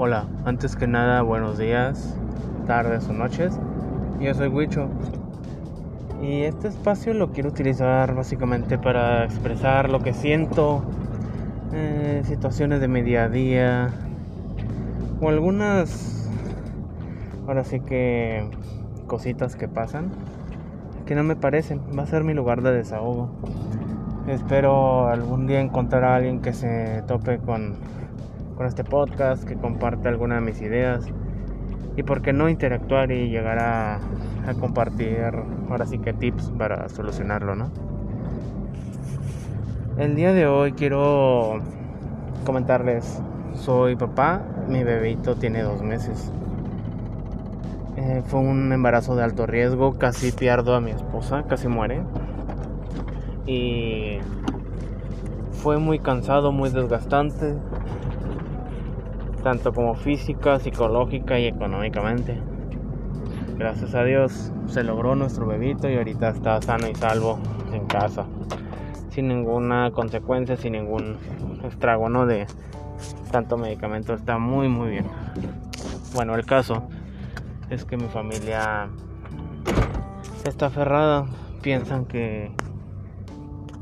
Hola, antes que nada, buenos días, tardes o noches. Yo soy Huicho. Y este espacio lo quiero utilizar básicamente para expresar lo que siento, eh, situaciones de mi día a día, o algunas, ahora sí que cositas que pasan, que no me parecen. Va a ser mi lugar de desahogo. Espero algún día encontrar a alguien que se tope con con este podcast, que comparte alguna de mis ideas y por qué no interactuar y llegar a, compartir ahora sí que tips para solucionarlo, ¿no? El día de hoy quiero comentarles, soy papá, mi bebito tiene dos meses. Eh, fue un embarazo de alto riesgo, casi pierdo a mi esposa, casi muere. Y fue muy cansado, muy desgastante tanto como física, psicológica y económicamente. Gracias a Dios se logró nuestro bebito y ahorita está sano y salvo en casa, sin ninguna consecuencia, sin ningún estrago ¿no? de tanto medicamento. Está muy muy bien. Bueno, el caso es que mi familia está aferrada, piensan que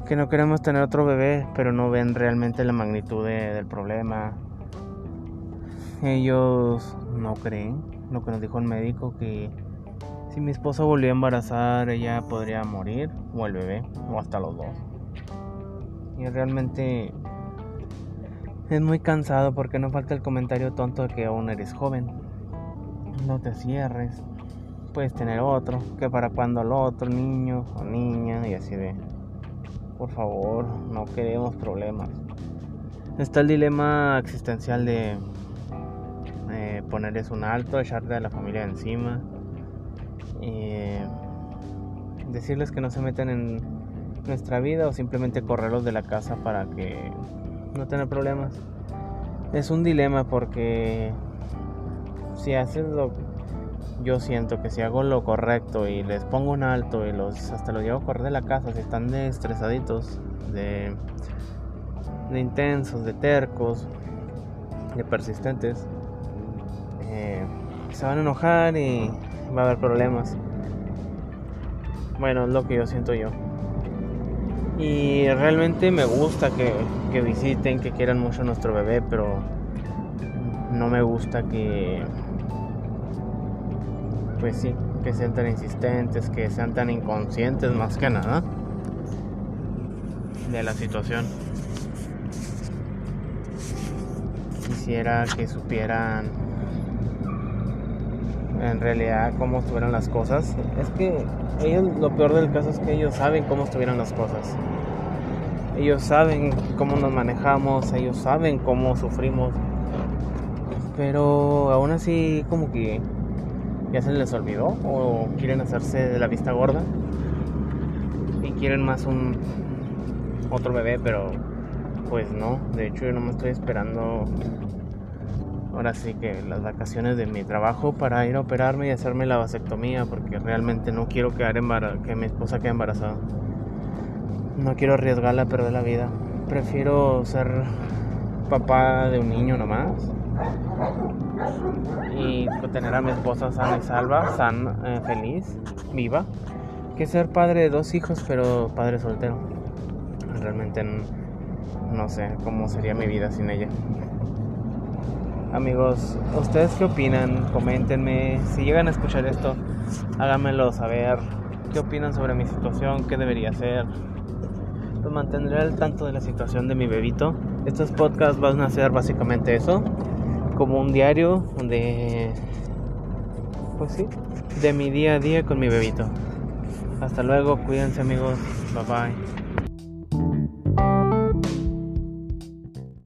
que no queremos tener otro bebé, pero no ven realmente la magnitud del problema, ellos no creen lo que nos dijo el médico que si mi esposa volvió a embarazar ella podría morir o el bebé o hasta los dos. Y realmente es muy cansado porque no falta el comentario tonto de que aún eres joven. No te cierres. Puedes tener otro, que para cuando el otro niño o niña y así de por favor, no queremos problemas. Está el dilema existencial de ponerles un alto, echarte a la familia encima, decirles que no se meten en nuestra vida o simplemente correrlos de la casa para que no tengan problemas. Es un dilema porque si haces lo yo siento que si hago lo correcto y les pongo un alto y los hasta los llevo a correr de la casa si están de estresaditos, de intensos, de tercos, de persistentes, se van a enojar y va a haber problemas. Bueno, es lo que yo siento yo. Y realmente me gusta que, que visiten, que quieran mucho a nuestro bebé, pero no me gusta que, pues sí, que sean tan insistentes, que sean tan inconscientes más que nada de la situación. Quisiera que supieran en realidad cómo estuvieron las cosas. Es que ellos, lo peor del caso es que ellos saben cómo estuvieron las cosas. Ellos saben cómo nos manejamos, ellos saben cómo sufrimos. Pero aún así como que ya se les olvidó o quieren hacerse de la vista gorda y quieren más un otro bebé, pero pues no, de hecho yo no me estoy esperando ahora sí que las vacaciones de mi trabajo para ir a operarme y hacerme la vasectomía porque realmente no quiero quedar que mi esposa quede embarazada. No quiero arriesgarla a perder la vida. Prefiero ser papá de un niño nomás y tener a mi esposa sana y salva, sana, eh, feliz, viva, que ser padre de dos hijos pero padre soltero. Realmente no sé cómo sería mi vida sin ella. Amigos, ¿ustedes qué opinan? Coméntenme. Si llegan a escuchar esto, háganmelo saber. ¿Qué opinan sobre mi situación? ¿Qué debería hacer? Los mantendré al tanto de la situación de mi bebito. Estos podcasts van a ser básicamente eso. Como un diario de... Pues sí, de mi día a día con mi bebito. Hasta luego, cuídense amigos. Bye bye.